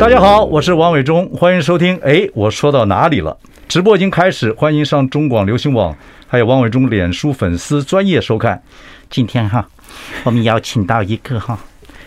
大家好，我是王伟忠，欢迎收听。哎，我说到哪里了？直播已经开始，欢迎上中广流行网，还有王伟忠脸书粉丝专业收看。今天哈，我们邀请到一个哈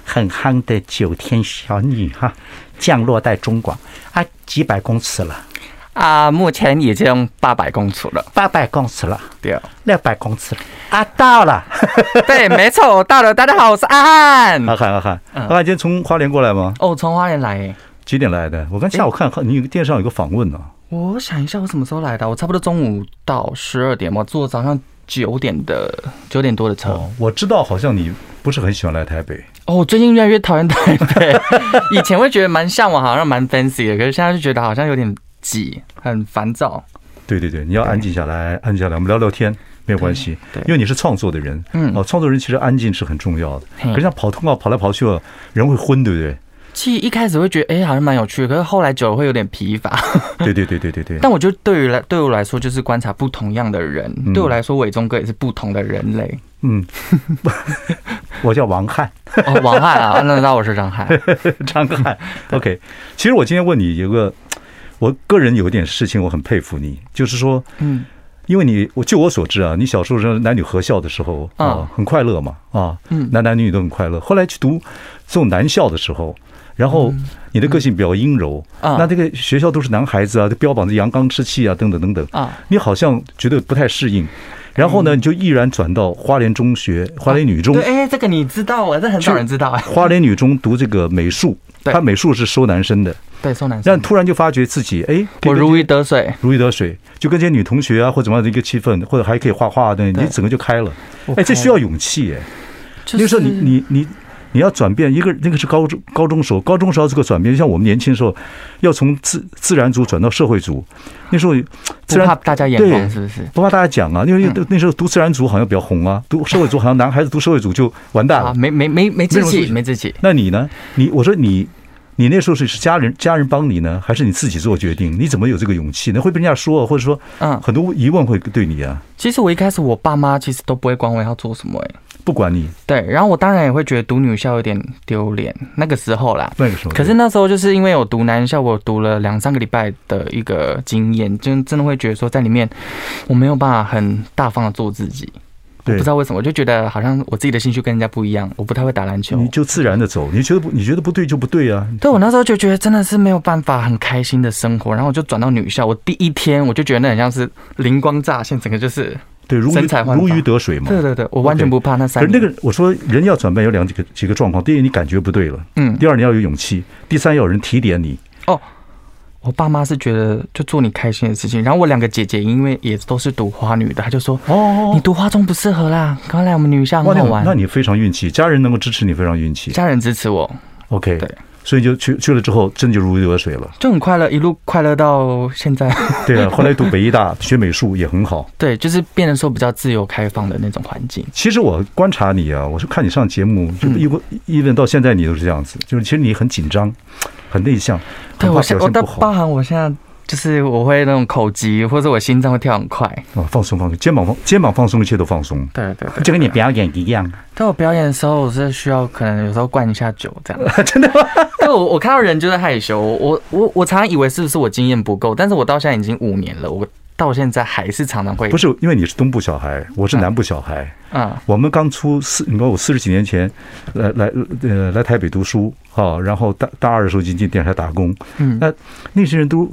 很憨的九天小女哈，降落在中广啊，几百公尺了。啊，目前已经八百公尺了，八百公尺了，对，六百公尺了啊，到了，对，没错，我到了。大家好，我是阿汉，阿汉，阿汉，阿汉，今天从花莲过来吗？哦，从花莲来，几点来的？我刚下午看，看你电视上有个访问呢。我想一下，我什么时候来的？我差不多中午到十二点嘛，坐早上九点的九点多的车。我知道，好像你不是很喜欢来台北。哦，最近越来越讨厌台北，以前会觉得蛮向往，好像蛮 fancy 的，可是现在就觉得好像有点。挤，很烦躁。对对对，你要安静下来，安静下来，我们聊聊天没有关系。对，因为你是创作的人，嗯，哦，创作人其实安静是很重要的。可是像跑通告跑来跑去，人会昏，对不对？其实一开始会觉得，哎，好像蛮有趣的，可是后来久了会有点疲乏。对对对对对对。但我觉得对于来对我来说，就是观察不同样的人。对我来说，伟忠哥也是不同的人类。嗯，我叫王翰。哦，王翰啊，那那我是张翰。张翰。OK，其实我今天问你有个。我个人有一点事情，我很佩服你，就是说，嗯，因为你，我就我所知啊，你小时候是男女合校的时候啊，很快乐嘛，啊，嗯，男男女女都很快乐。后来去读这种男校的时候，然后你的个性比较阴柔啊，那这个学校都是男孩子啊，都标榜着阳刚之气啊，等等等等。啊，你好像觉得不太适应，然后呢，你就毅然转到花莲中学、花莲女中。对，哎，这个你知道啊？这很少人知道啊。花莲女中读这个美术，他美术是收男生的。对，送男生。但突然就发觉自己，哎，我如鱼得水，如鱼得水，就跟这些女同学啊，或者怎么样的一个气氛，或者还可以画画的，你整个就开了。哎，这需要勇气哎。那个时候你你你你要转变，一个那个是高中高中时候，高中时候这个转变，就像我们年轻的时候要从自自然组转到社会组，那时候自然不怕大家眼光是不是？不怕大家讲啊，因为那时候读自然组好像比较红啊，读社会组好像男孩子读社会组就完蛋了，没没没没志气，没志气。那你呢？你我说你。你那时候是是家人家人帮你呢，还是你自己做决定？你怎么有这个勇气呢？会被人家说，或者说，嗯，很多疑问会对你啊。其实我一开始我爸妈其实都不会管我要做什么，哎，不管你。对，然后我当然也会觉得读女校有点丢脸，那个时候啦。那个时候。可是那时候就是因为我读男校，我读了两三个礼拜的一个经验，就真的会觉得说在里面我没有办法很大方的做自己。我不知道为什么，我就觉得好像我自己的兴趣跟人家不一样，我不太会打篮球。你就自然的走，你觉得不？你觉得不对就不对啊。对，我那时候就觉得真的是没有办法很开心的生活，然后我就转到女校。我第一天我就觉得那很像是灵光乍现，整个就是对，如鱼如鱼得水嘛。对对对，我完全不怕那三。可是那个我说人要转变有两几个几个状况，第一你感觉不对了，嗯，第二你要有勇气，第三要有人提点你。哦。我爸妈是觉得就做你开心的事情，然后我两个姐姐因为也都是读花女的，她就说：“哦，你读花中不适合啦，赶快来我们女校很好玩。”那你非常运气，家人能够支持你非常运气，家人支持我。OK，对，所以就去去了之后，真的就如鱼得水了，就很快乐，一路快乐到现在。对啊，后来读北医大学美术也很好。对，就是变得说比较自由开放的那种环境。其实我观察你啊，我是看你上节目，就一问一问到现在你都是这样子，就是其实你很紧张，很内向，对我现我的包含我现在。就是我会那种口急，或者我心脏会跳很快。哦，放松放松，肩膀放肩膀放松，一切都放松。对对对，就跟你表演一样。但我表演的时候，我是需要可能有时候灌一下酒这样。真的吗？对，我我看到人就在害羞。我我我常常以为是不是我经验不够，但是我到现在已经五年了，我到现在还是常常会。不是因为你是东部小孩，我是南部小孩。嗯，我们刚出四，你看我四十几年前来来呃来台北读书啊，然后大大二的时候进进电视台打工。嗯，那那些人都。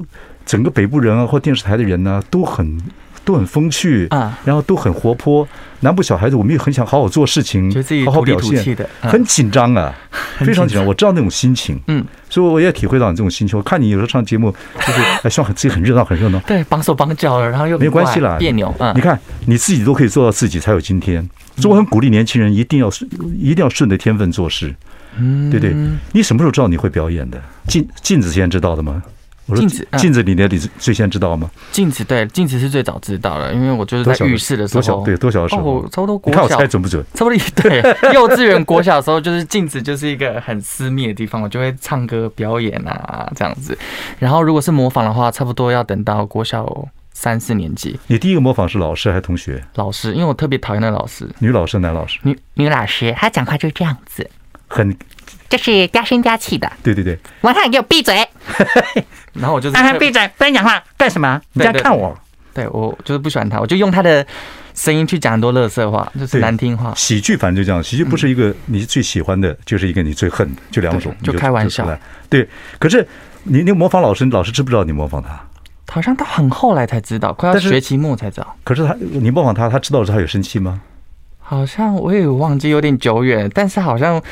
整个北部人啊，或电视台的人呢，都很都很风趣啊，然后都很活泼。南部小孩子，我们也很想好好做事情，好好表现，很紧张啊，非常紧张。我知道那种心情，嗯，所以我也体会到你这种心情。我看你有时候上节目，就是 希望自己很热闹，很热闹，对，绑手绑脚的，然后又没关系啦，别扭。你看你自己都可以做到自己，才有今天。所以我很鼓励年轻人一定要顺，一定要顺着天分做事，嗯，对对。你什么时候知道你会表演的？镜镜子先知道的吗？镜子，镜子里面你最先知道吗？镜子对，镜子是最早知道的，因为我就是在浴室的时候，多小对多小的时候，哦，差不多国小，你看我猜准不准？差不多对，幼稚园国小的时候，就是镜子就是一个很私密的地方，我就会唱歌表演啊这样子。然后如果是模仿的话，差不多要等到国小三四年级。你第一个模仿是老师还是同学？老师，因为我特别讨厌那老师。女老师、男老师？女女老师，她讲话就是这样子，很。这是嗲声嗲气的，对对对。晚上给我闭嘴，然后我就让他闭嘴，不然讲话干什么？你在看我？对，我就是不喜欢他，我就用他的声音去讲很多乐色话，就是难听话。喜剧反正就这样，喜剧不是一个你最喜欢的，就是一个你最恨的，就两种，就开玩笑。对，可是你你模仿老师，老师知不知道你模仿他？好像到很后来才知道，快要学期末才知道。可是他，你模仿他，他知道的时候他有生气吗？好像我也忘记，有点久远，但是好像。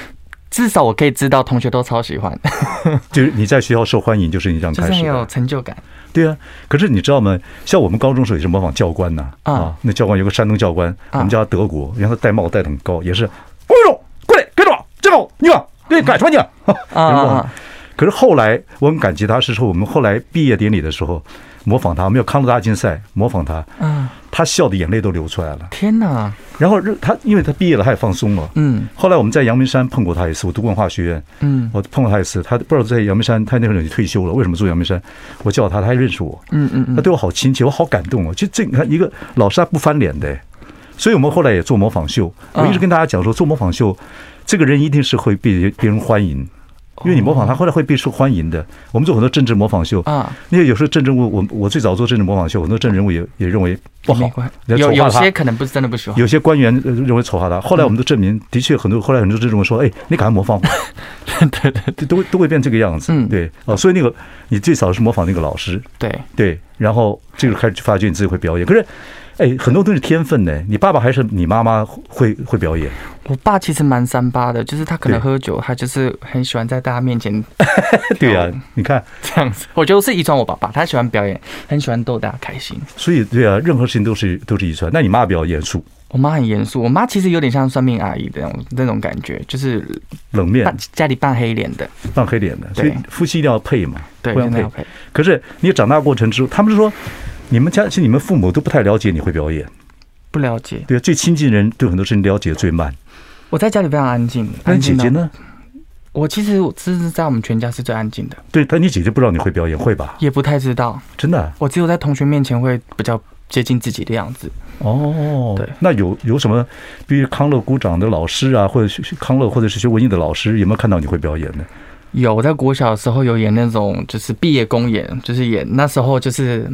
至少我可以知道，同学都超喜欢，就是你在学校受欢迎，就是你这样开始，有成就感。对啊，可是你知道吗？像我们高中时候也是模仿教官呐，啊，那教官有个山东教官，我们叫他德国，然后他戴帽戴得很高，也是，哎呦，过来，跟着我，这个你啊，对，干什么你啊？可是后来我很感激他，是说我们后来毕业典礼的时候。模仿他，我们有康乐大竞赛，模仿他，嗯，他笑的眼泪都流出来了。天哪！然后他，因为他毕业了，他也放松了，嗯。后来我们在阳明山碰过他一次，我读文化学院，嗯，我碰过他一次。他不知道在阳明山，他那时候已经退休了，为什么住阳明山？我叫他，他还认识我，嗯嗯，他对我好亲切，我好感动哦。就这，你看一个老师他不翻脸的，所以我们后来也做模仿秀。我一直跟大家讲说，做模仿秀，这个人一定是会被别人欢迎。因为你模仿他，后来会被受欢迎的。我们做很多政治模仿秀啊，那些有时候政治人物，我我最早做政治模仿秀，很多政治人物也也认为不好，有有些可能不是真的不喜欢，有些官员认为丑化他。后来我们都证明，的确很多后来很多政治人物说，哎，你赶快模仿，对对，都都会变这个样子。嗯，对。哦，所以那个你最早是模仿那个老师，对。对，然后这个开始发觉你自己会表演，可是。哎，很多都是天分呢。你爸爸还是你妈妈会会表演？我爸其实蛮三八的，就是他可能喝酒，他就是很喜欢在大家面前。对啊，你看这样子，我觉得是遗传我爸爸，他喜欢表演，很喜欢逗大家开心。所以，对啊，任何事情都是都是遗传。那你妈比较严肃？我妈很严肃，我妈其实有点像算命阿姨的那种那种感觉，就是冷面，家里扮黑脸的，扮黑脸的。所以夫妻一定要配嘛，对，一定要配。可是你长大过程之后，他们是说。你们家其实你们父母都不太了解你会表演，不了解。对，最亲近的人对很多事情了解最慢。我在家里非常安静，那姐姐呢？我其实我是在我们全家是最安静的。对，但你姐姐不知道你会表演，会吧？也不太知道，真的。我只有在同学面前会比较接近自己的样子。哦，对。那有有什么，比如康乐鼓掌的老师啊，或者是康乐，或者是学文艺的老师，有没有看到你会表演呢？有，我在国小的时候有演那种就是毕业公演，就是演那时候就是。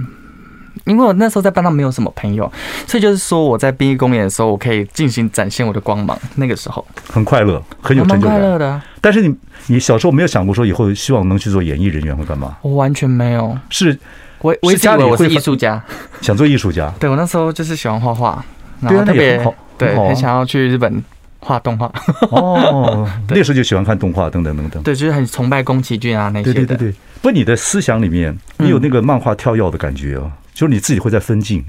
因为我那时候在班上没有什么朋友，所以就是说我在毕业公演的时候，我可以进行展现我的光芒。那个时候很快乐，很有成就感。快乐的。但是你你小时候没有想过说以后希望能去做演艺人员或干嘛？我完全没有。是，我我以为我是艺术家，想做艺术家。对，我那时候就是喜欢画画，然后特别对，很想要去日本画动画。哦，那时候就喜欢看动画等等等等。对，就是很崇拜宫崎骏啊那些。对对对对。不，你的思想里面你有那个漫画跳跃的感觉哦。就是你自己会在分镜，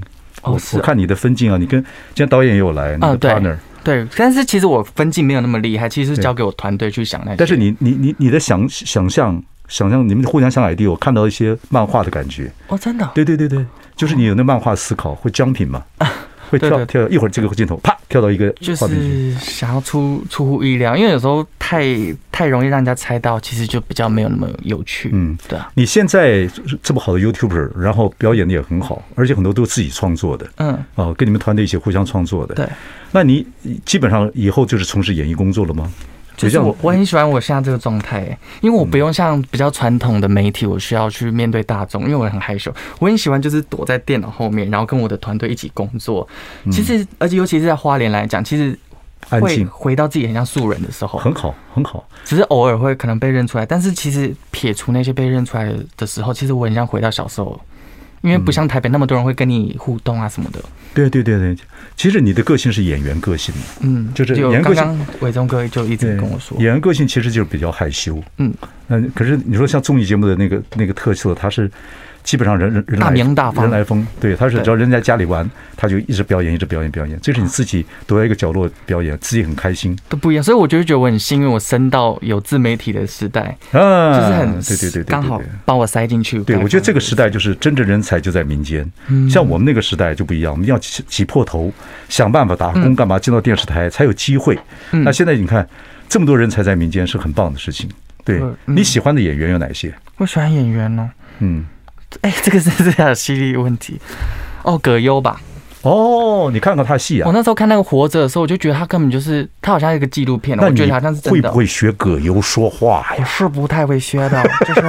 我我看你的分镜啊，你跟今天导演也有来，你的 partner，对，但是其实我分镜没有那么厉害，其实是交给我团队去想那些。但是你你你你的想想象想象，你们互相想 idea，我看到一些漫画的感觉。哦，真的？对对对对，就是你有那漫画思考，会 jumping 嘛。会跳跳一会儿，这个镜头啪跳到一个，就是想要出出乎意料，因为有时候太太容易让人家猜到，其实就比较没有那么有趣。嗯，对啊。你现在这么好的 YouTuber，然后表演的也很好，而且很多都是自己创作的。嗯，哦，跟你们团队一起互相创作的。对，那你基本上以后就是从事演艺工作了吗？就是我我很喜欢我现在这个状态，因为我不用像比较传统的媒体，我需要去面对大众，因为我很害羞。我很喜欢就是躲在电脑后面，然后跟我的团队一起工作。其实，而且尤其是在花莲来讲，其实会回到自己很像素人的时候，很好很好。只是偶尔会可能被认出来，但是其实撇除那些被认出来的时候，其实我很像回到小时候。因为不像台北那么多人会跟你互动啊什么的。对对对对，其实你的个性是演员个性。嗯，就是演员个性。伟忠哥就一直跟我说，演员个性其实就是比较害羞。嗯，可是你说像综艺节目的那个那个特色，他是基本上人人大名大方，人来疯。对，他是只要人在家里玩，他就一直表演，一直表演，表演。这是你自己躲在一个角落表演，自己很开心。都不一样，所以我就觉得我很幸运，我生到有自媒体的时代，啊，就是很对对对，刚好把我塞进去。对，我觉得这个时代就是真正人才就在民间。像我们那个时代就不一样，我们要挤挤破头想办法打工干嘛，进到电视台才有机会。那现在你看这么多人才在民间是很棒的事情。对，你喜欢的演员有哪些？我喜欢演员呢。嗯。哎，这个是 这样的犀利问题哦，葛优吧？哦，你看过他的戏啊？我那时候看那个《活着》的时候，我就觉得他根本就是他，好像一个纪录片。我觉得好像是真的。会不会学葛优说话呀？我是不太会学的，就是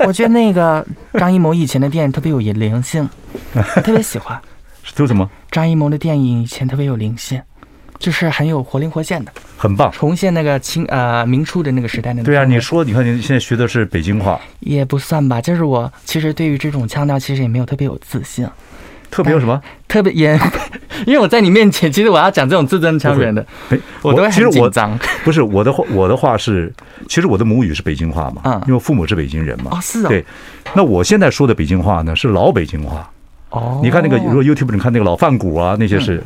我觉得那个张艺谋以前的电影特别有灵性，我特别喜欢。说什么？张艺谋的电影以前特别有灵性。就是很有活灵活现的，很棒，重现那个清呃明初的那个时代的。对啊，你说，你看你现在学的是北京话，也不算吧。就是我其实对于这种腔调，其实也没有特别有自信。特别有什么？特别也，因为我在你面前，其实我要讲这种字正腔圆的，我都会很紧张。不是我的话，我的话是，其实我的母语是北京话嘛，嗯，因为父母是北京人嘛。哦，是哦。对，那我现在说的北京话呢，是老北京话。哦，你看那个，如果 YouTube 你看那个老饭骨啊，那些是。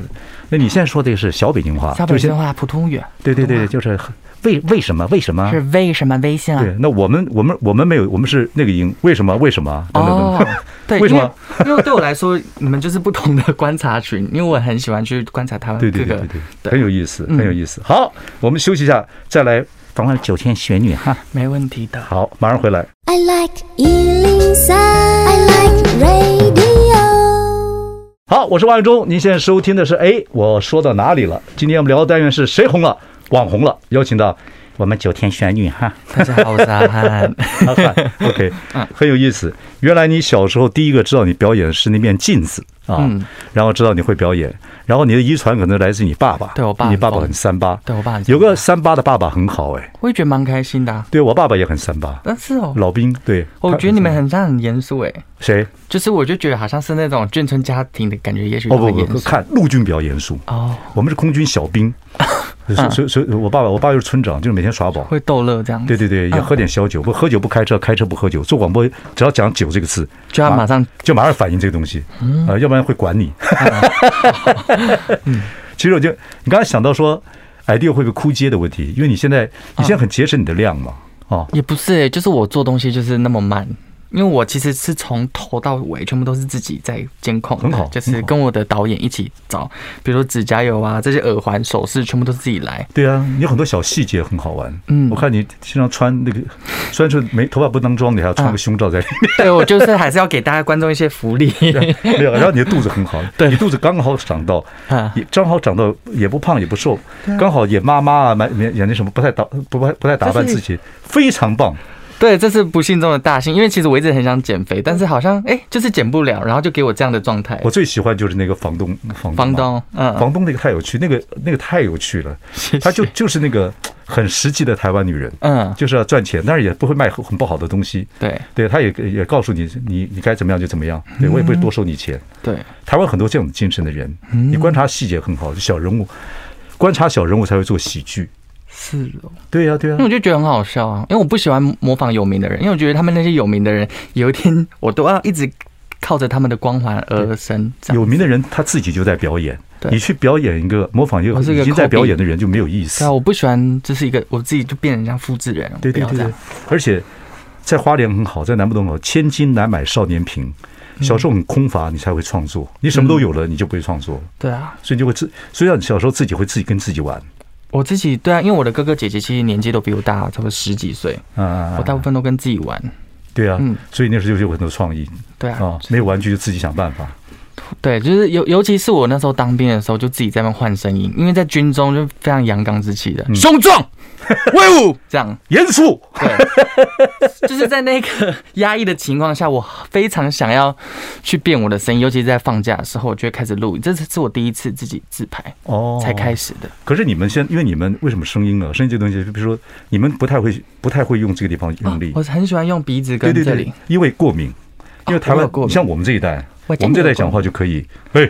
那你现在说的是小北京话，小北京话普通语。对对对，就是为为什么为什么？是为什么微信啊？对，那我们我们我们没有，我们是那个音，为什么为什么？等等等。对，为什么？因为对我来说，你们就是不同的观察群，因为我很喜欢去观察他们。对对对对，很有意思，很有意思。好，我们休息一下，再来访问九天玄女哈。没问题的。好，马上回来。I like 103, I like radio. 好，我是王伟忠。您现在收听的是哎，我说到哪里了？今天我们聊的单元是谁红了？网红了，邀请到我们九天玄女哈。大家好，我是阿汉。阿汉，OK，很有意思。原来你小时候第一个知道你表演的是那面镜子。啊，然后知道你会表演，然后你的遗传可能来自你爸爸。对我爸，你爸爸很三八。对我爸有个三八的爸爸很好哎，我也觉得蛮开心的。对我爸爸也很三八。那，是哦，老兵。对，我觉得你们很像很严肃哎。谁？就是我就觉得好像是那种眷村家庭的感觉，也许哦不不，看陆军比较严肃哦，我们是空军小兵。所以所以所以，我爸爸我爸又是村长，就是每天耍宝，会逗乐这样。对对对，也喝点小酒，不喝酒不开车，开车不喝酒。做广播只要讲酒这个字，就要马上就马上反应这个东西，啊，要不然会管你。其实我就你刚才想到说，idea 会不会枯竭的问题，因为你现在你现在很节省你的量嘛，哦，也不是，就是我做东西就是那么慢。因为我其实是从头到尾全部都是自己在监控，很好，就是跟我的导演一起找，比如说指甲油啊，这些耳环、首饰全部都是自己来。对啊，你有很多小细节很好玩。嗯，我看你经常穿那个，虽然说没头发不当妆，你还要穿个胸罩在里面。对，我就是还是要给大家观众一些福利。没有，然后你的肚子很好，对，你肚子刚好长到，也刚好长到也不胖也不瘦，刚好演妈妈啊，演演那什么不太打不不不太打扮自己，非常棒。对，这是不幸中的大幸，因为其实我一直很想减肥，但是好像哎，就是减不了，然后就给我这样的状态。我最喜欢就是那个房东，房东，房东，嗯，房东那个太有趣，那个那个太有趣了，他就就是那个很实际的台湾女人，嗯，就是要赚钱，但是也不会卖很不好的东西，对，对，他也也告诉你，你你该怎么样就怎么样，对我也不会多收你钱，对，台湾很多这种精神的人，你观察细节很好，就小人物，观察小人物才会做喜剧。是哦，对呀，对呀，因为我就觉得很好笑啊，因为我不喜欢模仿有名的人，因为我觉得他们那些有名的人，有一天我都要一直靠着他们的光环而生。有名的人他自己就在表演，你去表演一个模仿一个已经在表演的人就没有意思。对啊，我不喜欢这是一个我自己就变成像复制人。对对对对，而且在花莲很好，在南部都很好，千金难买少年贫。小时候很空乏，你才会创作。你什么都有了，你就不会创作。对啊，所以就会自，所以让你小时候自己会自己跟自己玩。我自己对啊，因为我的哥哥姐姐其实年纪都比我大，差不多十几岁。嗯，我大部分都跟自己玩。对啊，嗯，所以那时候就有很多创意。对啊，没有玩具就自己想办法。对，就是尤尤其是我那时候当兵的时候，就自己在那换声音，因为在军中就非常阳刚之气的，雄壮、威武，这样严肃。对，就是在那个压抑的情况下，我非常想要去变我的声音，尤其是在放假的时候，我就会开始录音。这是是我第一次自己自拍哦，才开始的。可是你们先因为你们为什么声音呢？声音这个东西，就比如说你们不太会不太会用这个地方用力。我很喜欢用鼻子跟这里，因为过敏。因为台湾像我们这一代。我们这代讲话就可以，哎，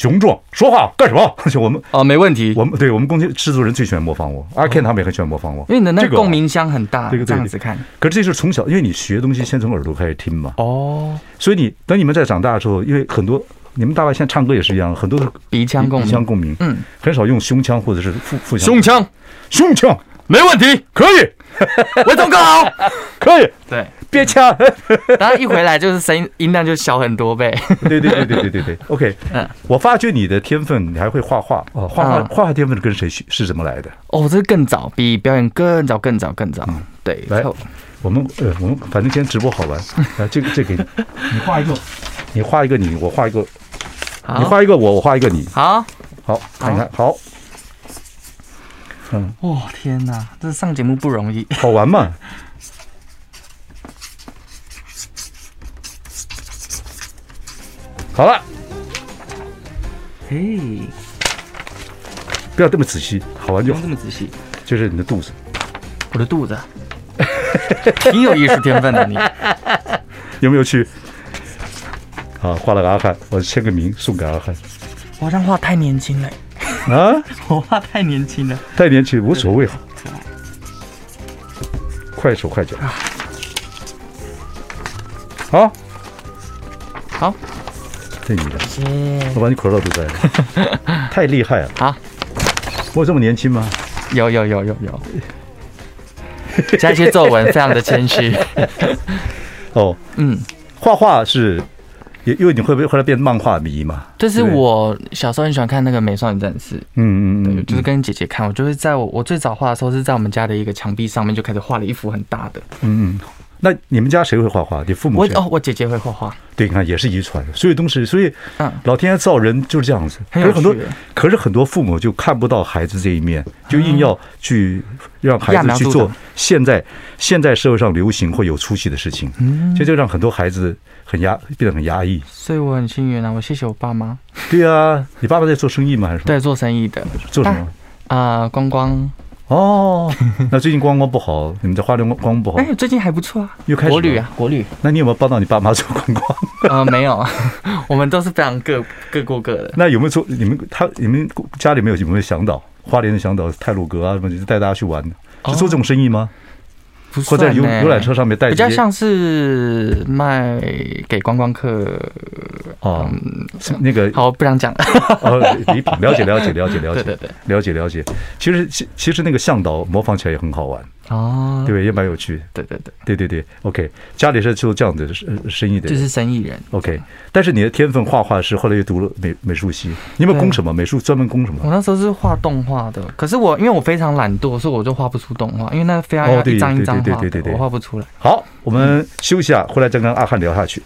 雄壮，说话干什么？而且我们哦，没问题。我们对我们公司制作人最喜欢模仿我，阿 Ken 他们也很喜欢模仿我，因为你的那个共鸣箱很大。这个这样子看，可是这是从小，因为你学东西先从耳朵开始听嘛。哦，所以你等你们在长大的时候，因为很多你们大概现在唱歌也是一样，很多是鼻腔共鸣，鼻腔共鸣，嗯，很少用胸腔或者是腹腹腔。胸腔，胸腔。没问题，可以，伟忠哥好，可以，对，别抢，然后一回来就是声音音量就小很多倍，对对对对对对对，OK，嗯，我发觉你的天分，你还会画画哦，画画画画天分是跟谁学是怎么来的？哦，这更早，比表演更早更早更早，对，来，我们呃我们反正今天直播好玩，来这个这给你，你画一个，你画一个你，我画一个，你画一个我，我画一个你，好，好，看一看，好。嗯，哇、哦，天哪，这上节目不容易，好玩嘛？好了，嘿，不要这么仔细，好玩就好。不用这么仔细，就是你的肚子，我的肚子，挺有艺术天分的你，有没有去？好，画了个阿汉，我签个名送给阿汉。我好像画太年轻了。啊！我画太年轻了，太年轻无所谓，快手快脚，好，好，这你的，我把你口罩都摘了，太厉害了！好，我有这么年轻吗？有有有有有，加一些皱纹，非常的谦虚。哦，嗯，画画是。因因为你会不会后来变漫画迷嘛？就是我小时候很喜欢看那个《美少女战士》，嗯嗯嗯，就是跟姐姐看。我就是在我我最早画的时候是在我们家的一个墙壁上面就开始画了一幅很大的。嗯嗯，那你们家谁会画画？你父母？我哦，我姐姐会画画。对，你看也是遗传的，所以东西，所以嗯，老天爷造人就是这样子。可是很多，可是很多父母就看不到孩子这一面，就硬要去让孩子去做现在现在社会上流行或有出息的事情，嗯，这就让很多孩子。很压，变得很压抑，所以我很幸运啊！我谢谢我爸妈。对啊，你爸爸在做生意吗？还是对，做生意的。做什么？啊，观光。哦，那最近观光不好，你们在花莲观光不好？哎，最近还不错啊，又开始国旅啊，国旅。那你有没有帮到你爸妈做观光？啊，没有，我们都是非常各各过各的。那有没有做你们他你们家里面有有没有向导？花莲的向导泰鲁阁啊什么，就带大家去玩，是做这种生意吗？或在游游览车上面带，比较像是卖给观光客哦，那个好不想讲哦，礼品了解了解了解了解，对对对，了解了解。其实其其实那个向导模仿起来也很好玩哦，对，也蛮有趣。对对对对对对，OK，家里是做这样的生意的，就是生意人。OK，但是你的天分画画是后来又读了美美术系，你有没有攻什么美术？专门攻什么？我那时候是画动画的，可是我因为我非常懒惰，所以我就画不出动画，因为那非要一张一张。对对对对，我画不出来。好，我们休息下，回来再跟阿汉聊下去。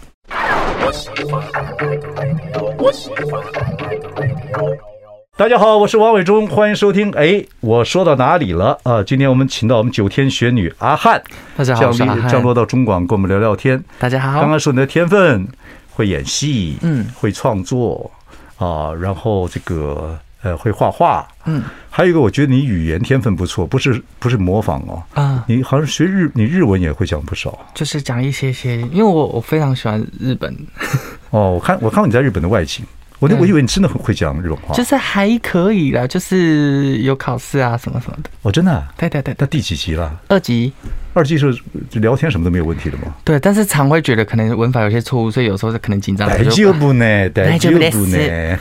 大家好，我是王伟忠，欢迎收听。哎，我说到哪里了啊？今天我们请到我们九天玄女阿汉，大家好，降降落到中广，跟我们聊聊天。大家好，刚刚说你的天分，会演戏，嗯，会创作啊，然后这个。呃，会画画，嗯，还有一个，我觉得你语言天分不错，不是不是模仿哦，啊，你好像学日，你日文也会讲不少，就是讲一些些，因为我我非常喜欢日本，哦，我看我看到你在日本的外景。我我以为你真的很会讲日本话，就是还可以啦，就是有考试啊什么什么的。哦，真的？对对对。那第几级了？二级。二级是聊天什么都没有问题的吗？对，但是常会觉得可能文法有些错误，所以有时候是可能紧张。大丈夫呢？大丈夫呢？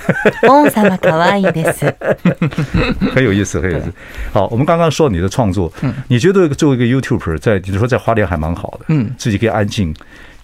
哦，什么可爱的事？很有意思，很有意思。好，我们刚刚说你的创作，嗯，你觉得作为一个 YouTuber，在你说在花莲还蛮好的，嗯，自己可以安静。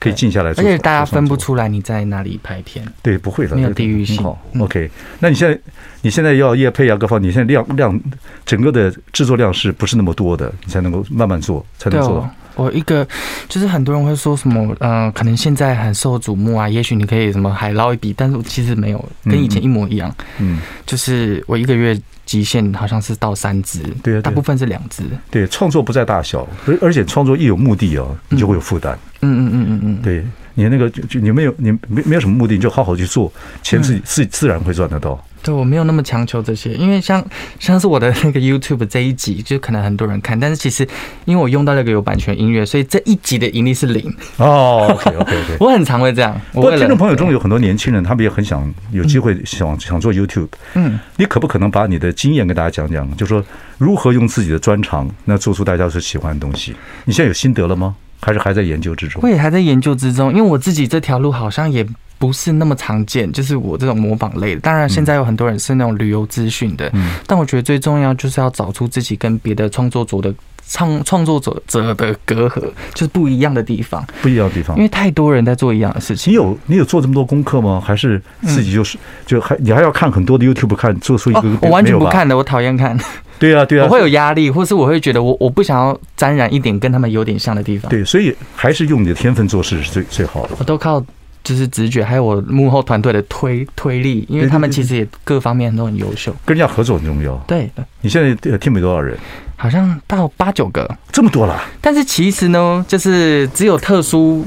可以静下来，而且大家分不出来你在哪里拍片。对，不会的，没有地域性。好，OK。那你现在，你现在要业配啊，各方，你现在量量整个的制作量是不是那么多的？你才能够慢慢做，才能做到。我一个就是很多人会说什么，嗯，可能现在很受瞩目啊，也许你可以什么还捞一笔，但是我其实没有，跟以前一模一样。嗯，就是我一个月极限好像是到三支，对，大部分是两支。对，创作不在大小，而而且创作一有目的哦，你就会有负担。嗯嗯嗯嗯嗯，对你那个就就你没有你没没有什么目的，你就好好去做，钱自己自自然会赚得到。对，我没有那么强求这些，因为像像是我的那个 YouTube 这一集，就可能很多人看，但是其实因为我用到那个有版权音乐，所以这一集的盈利是零。哦，OK OK OK，我很常会这样。不过听众朋友中有很多年轻人，他们也很想有机会想想做 YouTube。嗯，你可不可能把你的经验跟大家讲讲，就说如何用自己的专长，那做出大家所喜欢的东西？你现在有心得了吗？还是还在研究之中？我也还在研究之中，因为我自己这条路好像也。不是那么常见，就是我这种模仿类的。当然，现在有很多人是那种旅游资讯的，嗯，但我觉得最重要就是要找出自己跟别的创作者的创创作者者的隔阂，就是不一样的地方，不一样的地方。因为太多人在做一样的事情。你有你有做这么多功课吗？还是自己就是就还你还要看很多的 YouTube 看做出一个？我完全不看的，我讨厌看。对啊，对啊，我会有压力，或是我会觉得我我不想要沾染一点跟他们有点像的地方。对，所以还是用你的天分做事是最最好的。我都靠。就是直觉，还有我幕后团队的推推力，因为他们其实也各方面都很优秀。跟人家合作很重要。对，你现在 team 有多少人？好像到八九个，这么多了。但是其实呢，就是只有特殊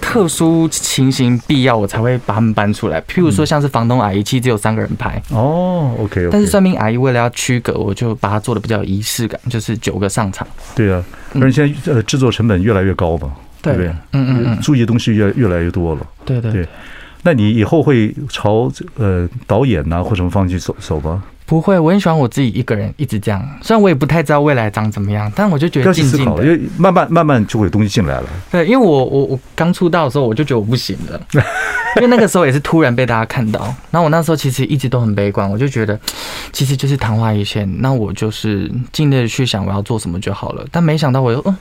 特殊情形必要，我才会把他们搬出来。譬如说，像是房东阿姨，其实只有三个人拍。哦，OK。但是算命阿姨为了要区隔，我就把它做的比较有仪式感，就是九个上场。对啊，而且现在呃制作成本越来越高嘛。对不对？嗯嗯嗯，注意的东西越越来越多了。对对对，那你以后会朝呃导演呐或什么方向去走走吗？不会，我很喜欢我自己一个人一直这样。虽然我也不太知道未来长怎么样，但我就觉得静静的，因为慢慢慢慢就会有东西进来了。对，因为我我我刚出道的时候我就觉得我不行了，因为那个时候也是突然被大家看到。然后我那时候其实一直都很悲观，我就觉得其实就是昙花一现，那我就是尽力的去想我要做什么就好了。但没想到我又嗯，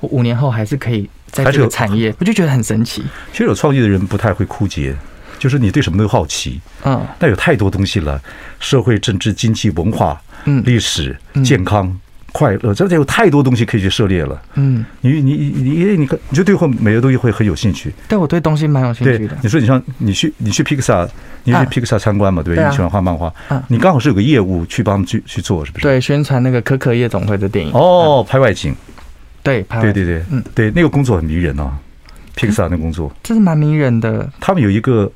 我五年后还是可以。在这个产业，我就觉得很神奇。其实有创意的人不太会枯竭，就是你对什么都好奇。嗯，那有太多东西了，社会、政治、经济、文化、嗯，历史、健康、快乐，这有太多东西可以去涉猎了。嗯，你你你你你你就对后每个东西会很有兴趣。对，我对东西蛮有兴趣的。你说你像你去你去 Pixar，，你去 Pixar 参观嘛？对，你喜欢画漫画。你刚好是有个业务去帮他们去去做，是不是？对，宣传那个可可夜总会的电影。哦，拍外景。对，对对对，嗯，对，那个工作很迷人啊，Pixar 那工作，这是蛮迷人的。他们有一个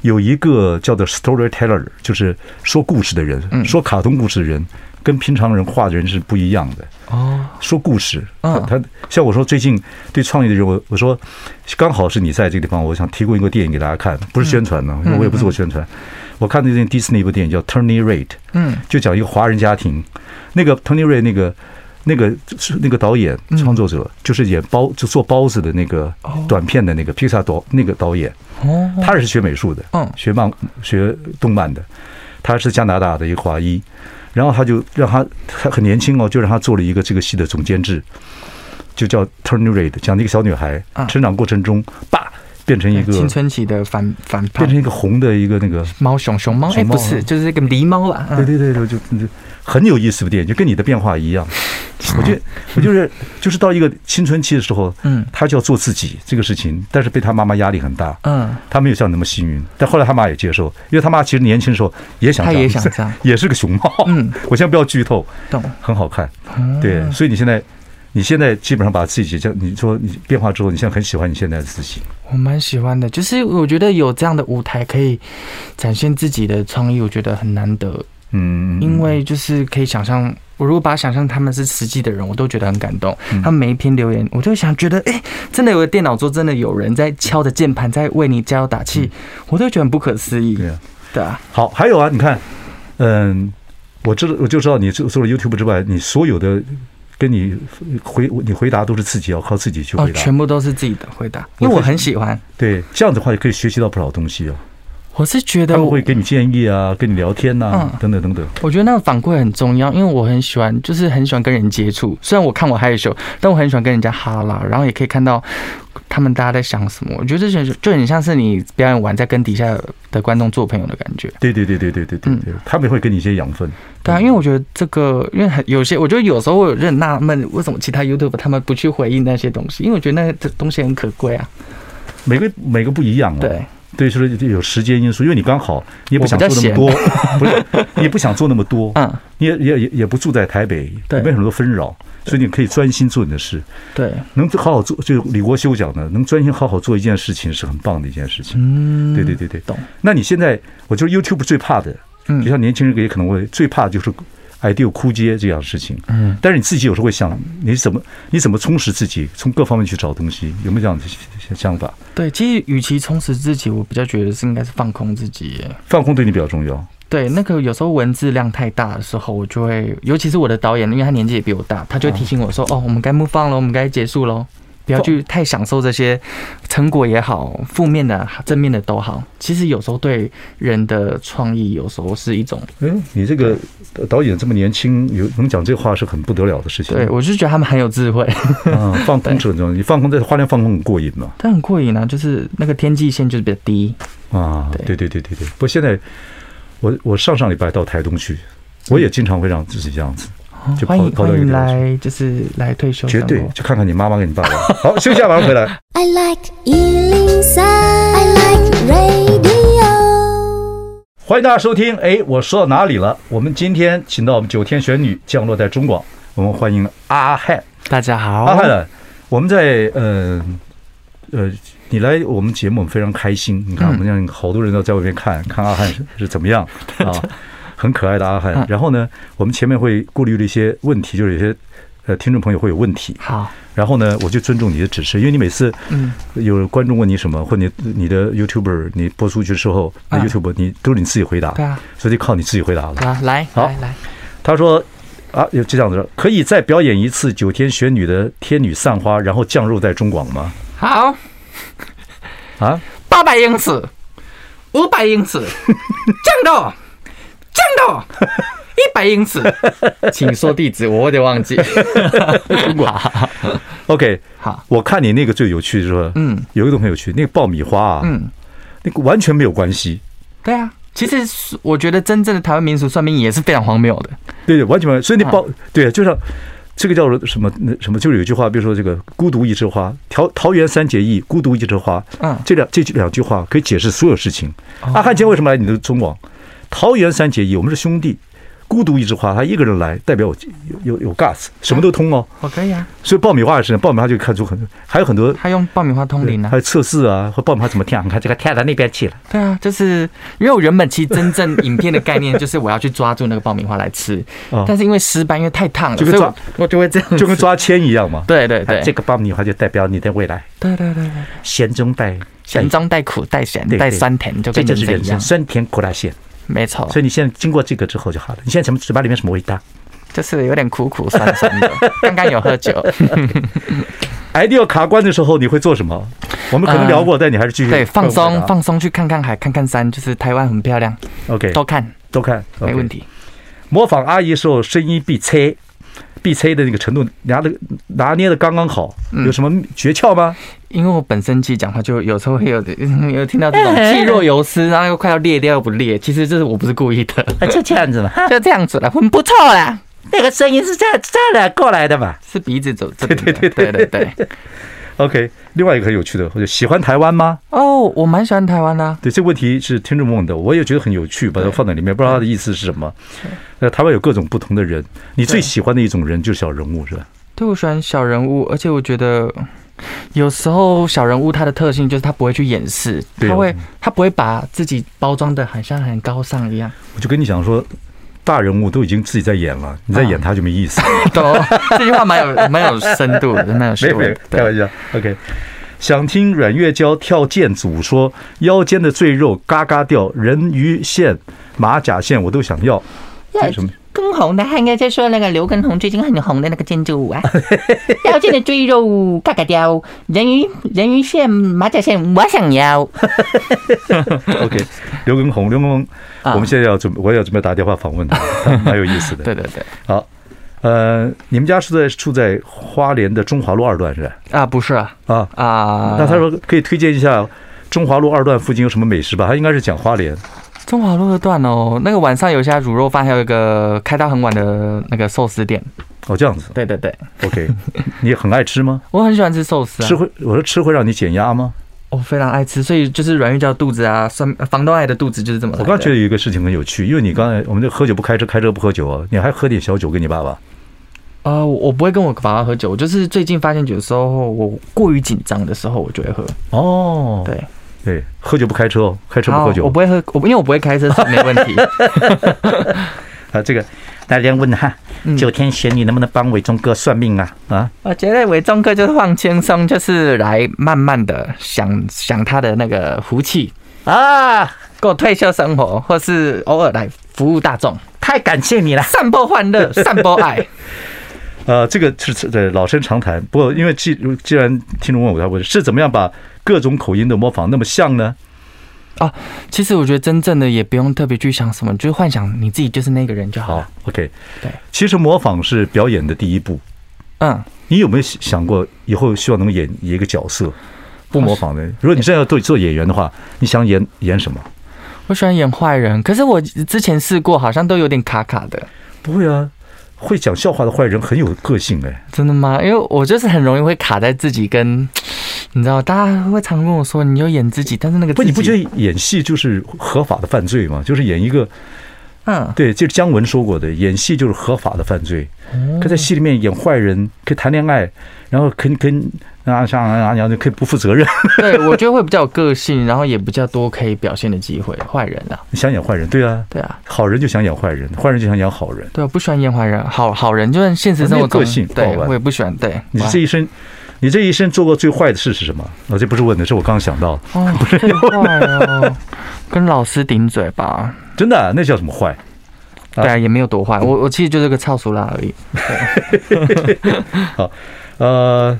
有一个叫做 storyteller，就是说故事的人，说卡通故事的人，跟平常人画的人是不一样的。哦，说故事，嗯，他像我说最近对创意的人，我我说刚好是你在这个地方，我想提供一个电影给大家看，不是宣传呢，因为我也不做宣传。我看那件迪士尼一部电影叫 Turning Red，嗯，就讲一个华人家庭，那个 Turning Red 那个。那个是那个导演创作者，就是演包就做包子的那个短片的那个披萨导那个导演，他也是学美术的，嗯。学漫学动漫的，他是加拿大的一个华裔，然后他就让他他很年轻哦，就让他做了一个这个戏的总监制，就叫 Turning Red，讲那个小女孩成长过程中，叭变成一个青春期的反反变成一个红的一个那个猫熊熊猫，哎不是，就是那个狸猫吧？对对对对，就就很有意思的电影，就跟你的变化一样。我觉得我就是就是到一个青春期的时候，嗯，他就要做自己这个事情，但是被他妈妈压力很大，嗯，他没有像你那么幸运，但后来他妈也接受，因为他妈其实年轻的时候也想，他也想这样，也是个熊猫，嗯，我现在不要剧透，懂，很好看，对，所以你现在你现在基本上把自己这样，你说你变化之后，你现在很喜欢你现在的自己，我蛮喜欢的，就是我觉得有这样的舞台可以展现自己的创意，我觉得很难得，嗯，因为就是可以想象。我如果把想象他们是实际的人，我都觉得很感动。他们每一篇留言，我就想觉得，哎、欸，真的有个电脑桌，真的有人在敲着键盘，在为你加油打气，我都觉得很不可思议。对啊，对啊。好，还有啊，你看，嗯，我知道，我就知道你除了 YouTube 之外，你所有的跟你回你回答都是自己要靠自己去回答，全部都是自己的回答，因为我很喜欢。对，这样子的话也可以学习到不少东西哦。我是觉得他们会给你建议啊，跟你聊天呐、啊，等等等等。我觉得那个反馈很重要，因为我很喜欢，就是很喜欢跟人接触。虽然我看我害羞，但我很喜欢跟人家哈拉，然后也可以看到他们大家在想什么。我觉得这就就很像是你表演完在跟底下的观众做朋友的感觉。对对对对对对对对，他们会给你一些养分。对啊，因为我觉得这个，因为很有些，我觉得有时候我有点纳闷，为什么其他 YouTube 他们不去回应那些东西？因为我觉得那个东西很可贵啊。每个每个不一样啊。对。对，就是有时间因素，因为你刚好你也不想做那么多，不是，你也不想做那么多，嗯，你也也也也不住在台北，对，没很多纷扰，所以你可以专心做你的事，对，能好好做，就李国修讲的，能专心好好做一件事情是很棒的一件事情，嗯，对对对对，懂。那你现在，我觉得 YouTube 最怕的就像年轻人也可能会最怕就是。Idea 枯竭这样的事情，嗯，但是你自己有时候会想，你怎么你怎么充实自己，从各方面去找东西，有没有这样的想法？对，其实与其充实自己，我比较觉得是应该是放空自己。放空对你比较重要。对，那个有时候文字量太大的时候，我就会，尤其是我的导演，因为他年纪也比我大，他就会提醒我说：“哦，我们该 move on 了，我们该结束喽。”不要去太享受这些成果也好，负面的、正面的都好。其实有时候对人的创意，有时候是一种……嗯，你这个导演这么年轻，有能讲这话是很不得了的事情。对，我就觉得他们很有智慧。啊，放空这种，你放空在花莲放空很过瘾嘛？但很过瘾啊，就是那个天际线就是比较低啊。对对对对对。不过现在我我上上礼拜到台东去，我也经常会让自己这样子。就欢迎欢迎来，就是来退休。绝对，就看看你妈妈跟你爸爸。好，休息一下，马上回来。I like 103, I like radio。欢迎大家收听。哎，我说到哪里了？我们今天请到我们九天玄女降落在中广，我们欢迎阿汉。大家好，阿汉。我们在呃呃，你来我们节目，我们非常开心。你看，我们这样好多人都在外面看看阿汉是是怎么样啊。很可爱的阿汉，然后呢，我们前面会顾虑了一些问题，就是有些呃听众朋友会有问题。好，然后呢，我就尊重你的指示，因为你每次嗯。有观众问你什么，或你你的 YouTuber 你播出去之后，那 YouTuber 你都是你自己回答，对啊，所以就靠你自己回答了。啊，来，好。来，他说啊，就这样子，可以再表演一次九天玄女的天女散花，然后降落在中广吗？好，啊，八百英尺，五百英尺，降落。降到 一百英尺，请说地址，我有点忘记。好，OK，好，我看你那个最有趣，是吧？嗯，有一个很有趣，那个爆米花啊，嗯，那个完全没有关系。对啊，其实我觉得真正的台湾民俗算命也是非常荒谬的。对对，完全没有。所以你爆，对，就像这个叫做什么？那什么？就是有句话，比如说这个“孤独一枝花”，桃桃园三结义，孤独一枝花。嗯，这两这两句话可以解释所有事情。阿汉今天为什么来你的中广？桃园三结义，我们是兄弟。孤独一枝花，他一个人来，代表我有有有 gas，什么都通哦。我可以啊。所以爆米花也是，爆米花就看出很多，还有很多。他用爆米花通灵呢，还有测试啊，或爆米花怎么跳？你看这个跳到那边去了。对啊，就是因为我原本其实真正影片的概念就是我要去抓住那个爆米花来吃，但是因为失败，因为太烫了，就跟抓我就会这样，就跟抓签一样嘛。对 对对，这个爆米花就代表你的未来。对对对对，咸中带咸中带苦带咸带酸甜，就跟这就是人生，酸甜苦辣咸。没错，所以你现在经过这个之后就好了。你现在什么嘴巴里面什么味道？就是有点苦苦酸酸的。刚刚有喝酒。idea 卡关的时候你会做什么？我们可能聊过，但你还是继续。对，放松放松，去看看海，看看山，就是台湾很漂亮。OK，多看多看，没问题。模仿阿姨时候声音必催，必催的那个程度拿的拿捏的刚刚好，有什么诀窍吗？因为我本身自己讲话就有时候会有 有听到这种气若游丝，然后又快要裂掉又不裂，其实这是我不是故意的，就这样子嘛，就这样子了，很不错啦。那个声音是这样这样过来的嘛？是鼻子走。对对对对对对。OK，另外一个很有趣的，或者喜欢台湾吗？哦，我蛮喜欢台湾的。对，这个问题是听众问的，我也觉得很有趣，把它放在里面，不知道他的意思是什么。那台湾有各种不同的人，你最喜欢的一种人就是小人物，是吧？对，我喜欢小人物，而且我觉得。有时候小人物他的特性就是他不会去掩饰，他会他不会把自己包装的很像很高尚一样。我就跟你讲说，大人物都已经自己在演了，你再演他就没意思。懂？这句话蛮有蛮有深度的，蛮有深度。开玩笑。OK，想听阮月娇跳剑组说腰间的赘肉嘎嘎掉，人鱼线、马甲线我都想要。为什么？更红的，还应该在说那个刘畊宏最近很红的那个建筑物啊，腰间的赘肉嘎嘎掉，人鱼人鱼线马甲线我想要。OK，刘畊宏，刘畊宏，我们现在要准备，我也要准备打电话访问他，蛮有意思的。对对对，好，呃，你们家是在住在花莲的中华路二段是吧？啊，不是啊，啊啊，那他说可以推荐一下中华路二段附近有什么美食吧？他应该是讲花莲。中华路的段哦，那个晚上有一家卤肉饭，还有一个开到很晚的那个寿司店。哦，这样子。对对对，OK。你很爱吃吗？我很喜欢吃寿司啊。吃会，我说吃会让你减压吗？我非常爱吃，所以就是软玉娇肚子啊，酸房东爱的肚子就是这么。我刚觉得有一个事情很有趣，因为你刚才我们就喝酒不开车，开车不喝酒啊，你还喝点小酒给你爸爸。呃，我不会跟我爸爸喝酒，就是最近发现酒的时候我过于紧张的时候，我就会喝。哦，对。对，喝酒不开车哦，开车不喝酒。我不会喝，我因为我不会开车，没问题。啊，这个大家问哈，九天玄女能不能帮伟忠哥算命啊？啊，我觉得伟忠哥就是放轻松，就是来慢慢的想想他的那个福气啊，过退休生活，或是偶尔来服务大众。太感谢你了，散播欢乐，散播爱。呃，这个是这老生常谈。不过，因为既既然听众问我，他问是怎么样把各种口音的模仿那么像呢？啊，其实我觉得真正的也不用特别去想什么，就是幻想你自己就是那个人就好。好，OK。对，其实模仿是表演的第一步。嗯，你有没有想过以后希望能演一个角色？不模仿的，如果你真的要做做演员的话，你想演演什么？我喜欢演坏人，可是我之前试过，好像都有点卡卡的。不会啊。会讲笑话的坏人很有个性哎，真的吗？因为我就是很容易会卡在自己跟，你知道，大家会常跟我说，你有演自己，但是那个不，你不觉得演戏就是合法的犯罪吗？就是演一个，嗯，对，就是姜文说过的，演戏就是合法的犯罪。可在戏里面演坏人，可以谈恋爱，然后跟跟。啊，像阿娘就可以不负责任。对，我觉得会比较有个性，然后也比较多可以表现的机会。坏人啊，你想演坏人？对啊，对啊。好人就想演坏人，坏人就想演好人。对，我不喜欢演坏人。好好人就算现实生活中，个性对，我也不喜欢。对，你这一生，你这一生做过最坏的事是什么？我这不是问的，是我刚刚想到。哦，最坏哦，跟老师顶嘴吧？真的啊？那叫什么坏？对啊，也没有多坏。我我其实就是个操俗辣而已。好，呃。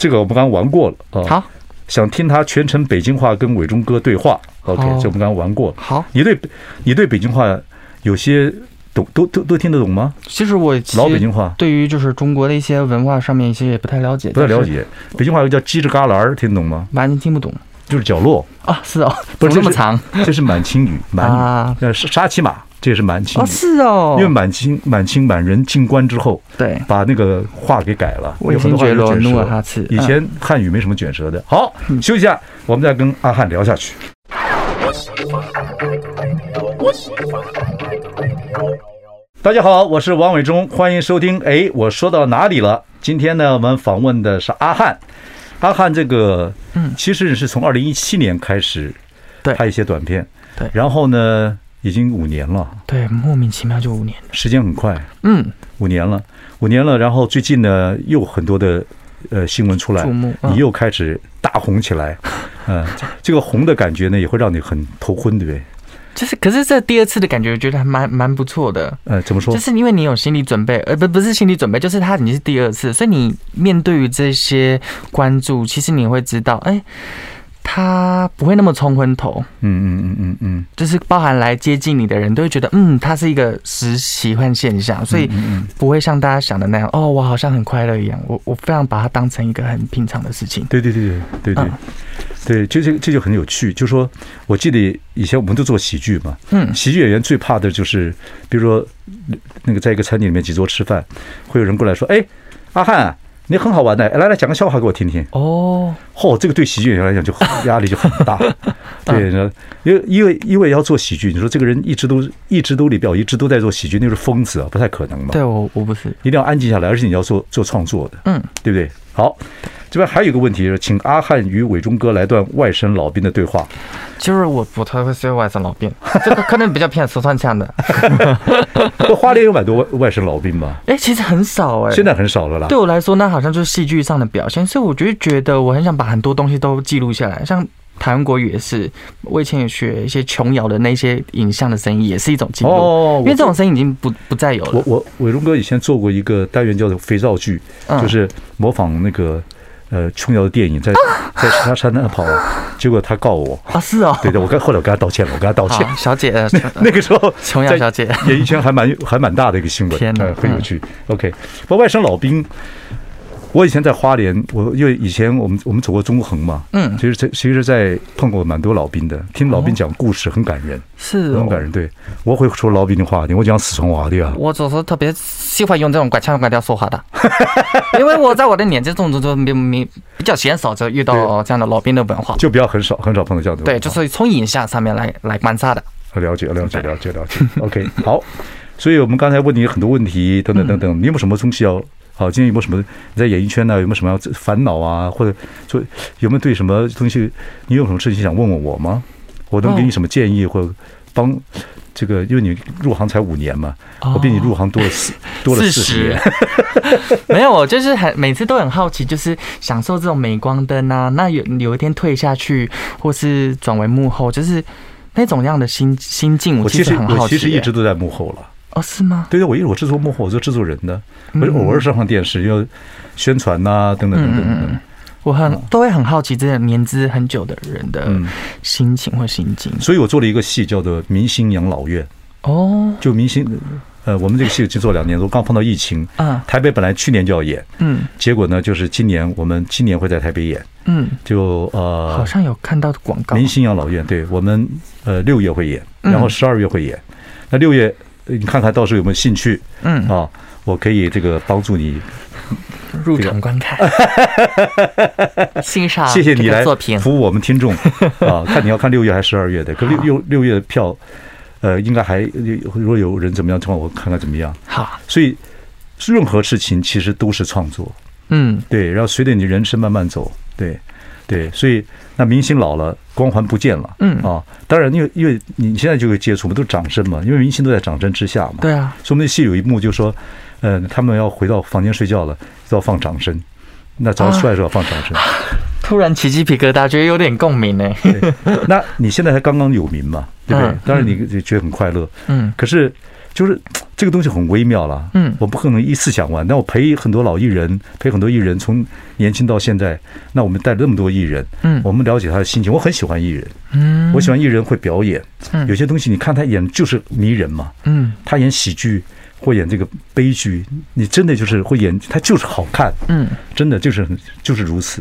这个我们刚刚玩过了啊，好，想听他全程北京话跟伟忠哥对话。OK，这我们刚刚玩过了。好，你对你对北京话有些懂，都都都听得懂吗？其实我老北京话，对于就是中国的一些文化上面一些也不太了解，不太了解。北京话又叫犄角旮旯，听得懂吗？完全听不懂，就是角落啊，是哦，不是这么长，这是满清语，满语，呃，沙琪玛。这也是满清哦，是哦，因为满清满清满人进关之后，对，把那个话给改了，有很多话是卷舌。以前汉语没什么卷舌的。好，休息一下，我们再跟阿汉聊下去。大家好，我是王伟忠，欢迎收听。哎，我说到哪里了？今天呢，我们访问的是阿汉。阿汉这个，嗯，其实是从二零一七年开始拍一些短片，对，然后呢。已经五年了，对，莫名其妙就五年，时间很快，嗯，五年了，五年了，然后最近呢，又很多的呃新闻出来，你又开始大红起来，嗯，这个红的感觉呢，也会让你很头昏，对不对？就是，可是这第二次的感觉，我觉得还蛮蛮不错的，呃，怎么说？就是因为你有心理准备，呃，不，不是心理准备，就是他已经是第二次，所以你面对于这些关注，其实你会知道，哎。他不会那么冲昏头，嗯嗯嗯嗯嗯，就是包含来接近你的人都会觉得，嗯，他是一个实奇幻现象，所以不会像大家想的那样，哦，我好像很快乐一样，我我非常把它当成一个很平常的事情。对对对对对对，对，这这这就很有趣。就是说我记得以前我们都做喜剧嘛，嗯，喜剧演员最怕的就是，比如说那个在一个餐厅里面几桌吃饭，会有人过来说，哎，阿汉啊。你很好玩的，来来讲个笑话给我听听。哦，嚯，这个对喜剧演员来讲就压力就很大。对，因为因为因为要做喜剧，你说这个人一直都一直都里边，一直都在做喜剧，那是疯子啊，不太可能嘛。对，我我不是，一定要安静下来，而且你要做做创作的，嗯，对不对？好。这边还有一个问题是，请阿汉与伟忠哥来段外省老兵的对话。就是我不太会说外省老兵，这个可能比较偏四川腔的。不花莲有蛮多外外省老兵吧？哎，其实很少哎，现在很少了啦。对我来说，那好像就是戏剧上的表现，所以我就觉得我很想把很多东西都记录下来，像台湾国语也是，我以前也学一些琼瑶的那些影像的声音，也是一种记录。哦，因为这种声音已经不不再有了。我我伟忠哥以前做过一个单元叫做肥皂剧，就是模仿那个。呃，琼瑶的电影在在他山那跑，结果他告我。啊，是哦，对对，我跟后来我跟他道歉。了，我跟他道歉，小姐，那那个时候琼瑶小姐。演艺圈还蛮还蛮大的一个新闻，天哪，很有趣。OK，不过外省老兵。我以前在花莲，我因为以前我们我们走过中横嘛，嗯，其实在其实，在碰过蛮多老兵的，听老兵讲故事很感人，是很感人。对，我会说老兵的话，我讲四川话的啊。我就是特别喜欢用这种怪腔怪调说话的，因为我在我的年纪中就没没比较鲜少就遇到这样的老兵的文化，就比较很少很少碰到这样的。对，就是从影像上面来来观察的。了解了解了解了解。OK，好，所以我们刚才问你很多问题，等等等等，你有没有什么东西要？好，今天有没有什么你在演艺圈呢？有没有什么要烦恼啊？或者就有没有对什么东西，你有什么事情想问问我吗？我能给你什么建议，或者帮这个？因为你入行才五年嘛，我比你入行多了四 多了四十年。没有，我就是很每次都很好奇，就是享受这种镁光灯啊。那有有一天退下去，或是转为幕后，就是那种样的心心境，我其实很好奇。我其实一直都在幕后了。哦，是吗？对对，我因为我制作幕后，我做制作人的，我就偶尔上上电视，因为宣传呐、啊，等等等等等等。我很都会很好奇，这个年资很久的人的心情或心境。所以我做了一个戏，叫做《明星养老院》。哦，就明星，呃，我们这个戏就做两年多，刚碰到疫情。啊，台北本来去年就要演，嗯，结果呢，就是今年我们今年会在台北演。嗯，就呃，好像有看到广告，《明星养老院》对我们呃六月会演，然后十二月会演。那六月。你看看到时候有没有兴趣？嗯啊，我可以这个帮助你入场观看，欣赏。谢谢你来服务我们听众 啊！看你要看六月还是十二月的？可六六六月的票，呃，应该还如果有人怎么样的话，我看看怎么样。好，所以任何事情其实都是创作。嗯，对，然后随着你人生慢慢走，对。对，所以那明星老了，光环不见了。嗯啊，当然，因为因为你现在就会接触，嘛都是掌声嘛，因为明星都在掌声之下嘛。对啊，所以我们那戏有一幕就说，呃，他们要回到房间睡觉了，要放掌声。那早上出来的时候要放掌声。啊，突然起鸡皮疙瘩，觉得有点共鸣呢。那你现在才刚刚有名嘛，对不对？当然你觉得很快乐。嗯，可是。就是这个东西很微妙了，嗯，我不可能一次讲完。那我陪很多老艺人，陪很多艺人，从年轻到现在，那我们带了那么多艺人，嗯，我们了解他的心情。我很喜欢艺人，嗯，我喜欢艺人会表演，嗯，有些东西你看他演就是迷人嘛，嗯，他演喜剧或演这个悲剧，你真的就是会演，他就是好看，嗯，真的就是就是如此。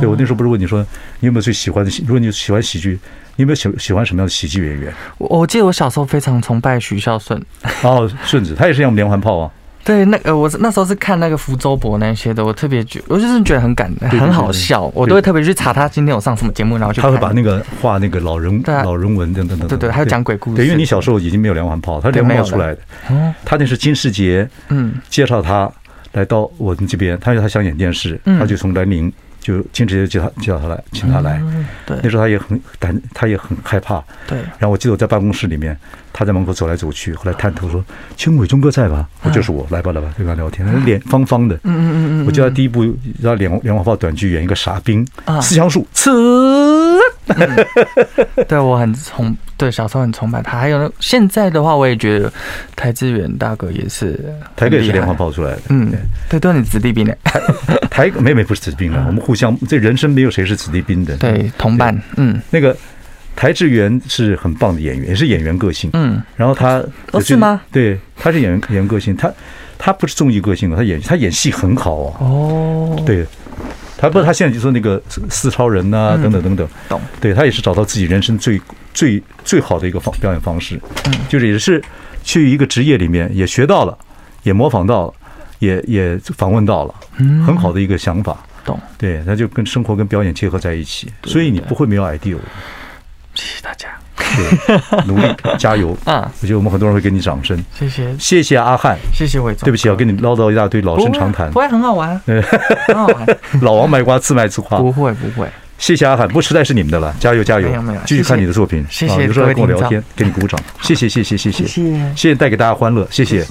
对，我那时候不是问你说你有没有最喜欢的喜，如果你喜欢喜剧。你有没有喜喜欢什么样的喜剧演员？我我记得我小时候非常崇拜徐孝顺。哦，顺子，他也是用连环炮啊。对，那呃我那时候是看那个福州博那些的，我特别觉，我就是觉得很感，很好笑，我都会特别去查他今天有上什么节目，然后去。他会把那个画那个老人老人文等等等等。对对，还有讲鬼故事。对，因为你小时候已经没有连环炮，他连环炮出来的。哦。他那是金世杰，嗯，介绍他来到我们这边，他说他想演电视，他就从兰陵。就坚持叫他叫他来，请他来。对，那时候他也很胆，他也很害怕。对。然后我记得我在办公室里面，他在门口走来走去，后来探头说：“请伟忠哥在吧？”我就是我，来吧来吧，就跟他聊天。他脸方方的。嗯嗯嗯嗯。我记得他第一部让连连环炮短剧演一个傻兵，四枪术，刺。对，我很崇，对小时候很崇拜他。还有现在的话，我也觉得台志远大哥也是，台哥也是连环炮出来的。嗯，对，都是你子弟兵的。邰妹妹不是子弟兵了，我们互相，这人生没有谁是子弟兵的。对，同伴。嗯，那个台志远是很棒的演员，也是演员个性。嗯，然后他不是吗？对，他是演员演员个性，他他不是综艺个性，他演他演戏很好啊。哦，对。他不是，他现在就说那个四超人呐、啊，等等等等，懂？对，他也是找到自己人生最最最好的一个方表演方式，嗯，就是也是去一个职业里面也学到了，也模仿到了，也也访问到了，嗯，很好的一个想法，懂？对，他就跟生活跟表演结合在一起，所以你不会没有 idea。谢谢大家。对，努力 加油啊！我觉得我们很多人会给你掌声。谢谢，谢谢阿汉，谢谢伟总。对不起，我跟你唠叨一大堆老生常谈，不会很好玩，很好玩。老王卖瓜，自卖自夸。不会不会，谢谢阿汉，不过时代是你们的了，加油加油！继续看你的作品。谢谢，有时候来跟我聊天，给你鼓掌。谢谢谢谢谢谢谢谢，谢谢带给大家欢乐，谢谢。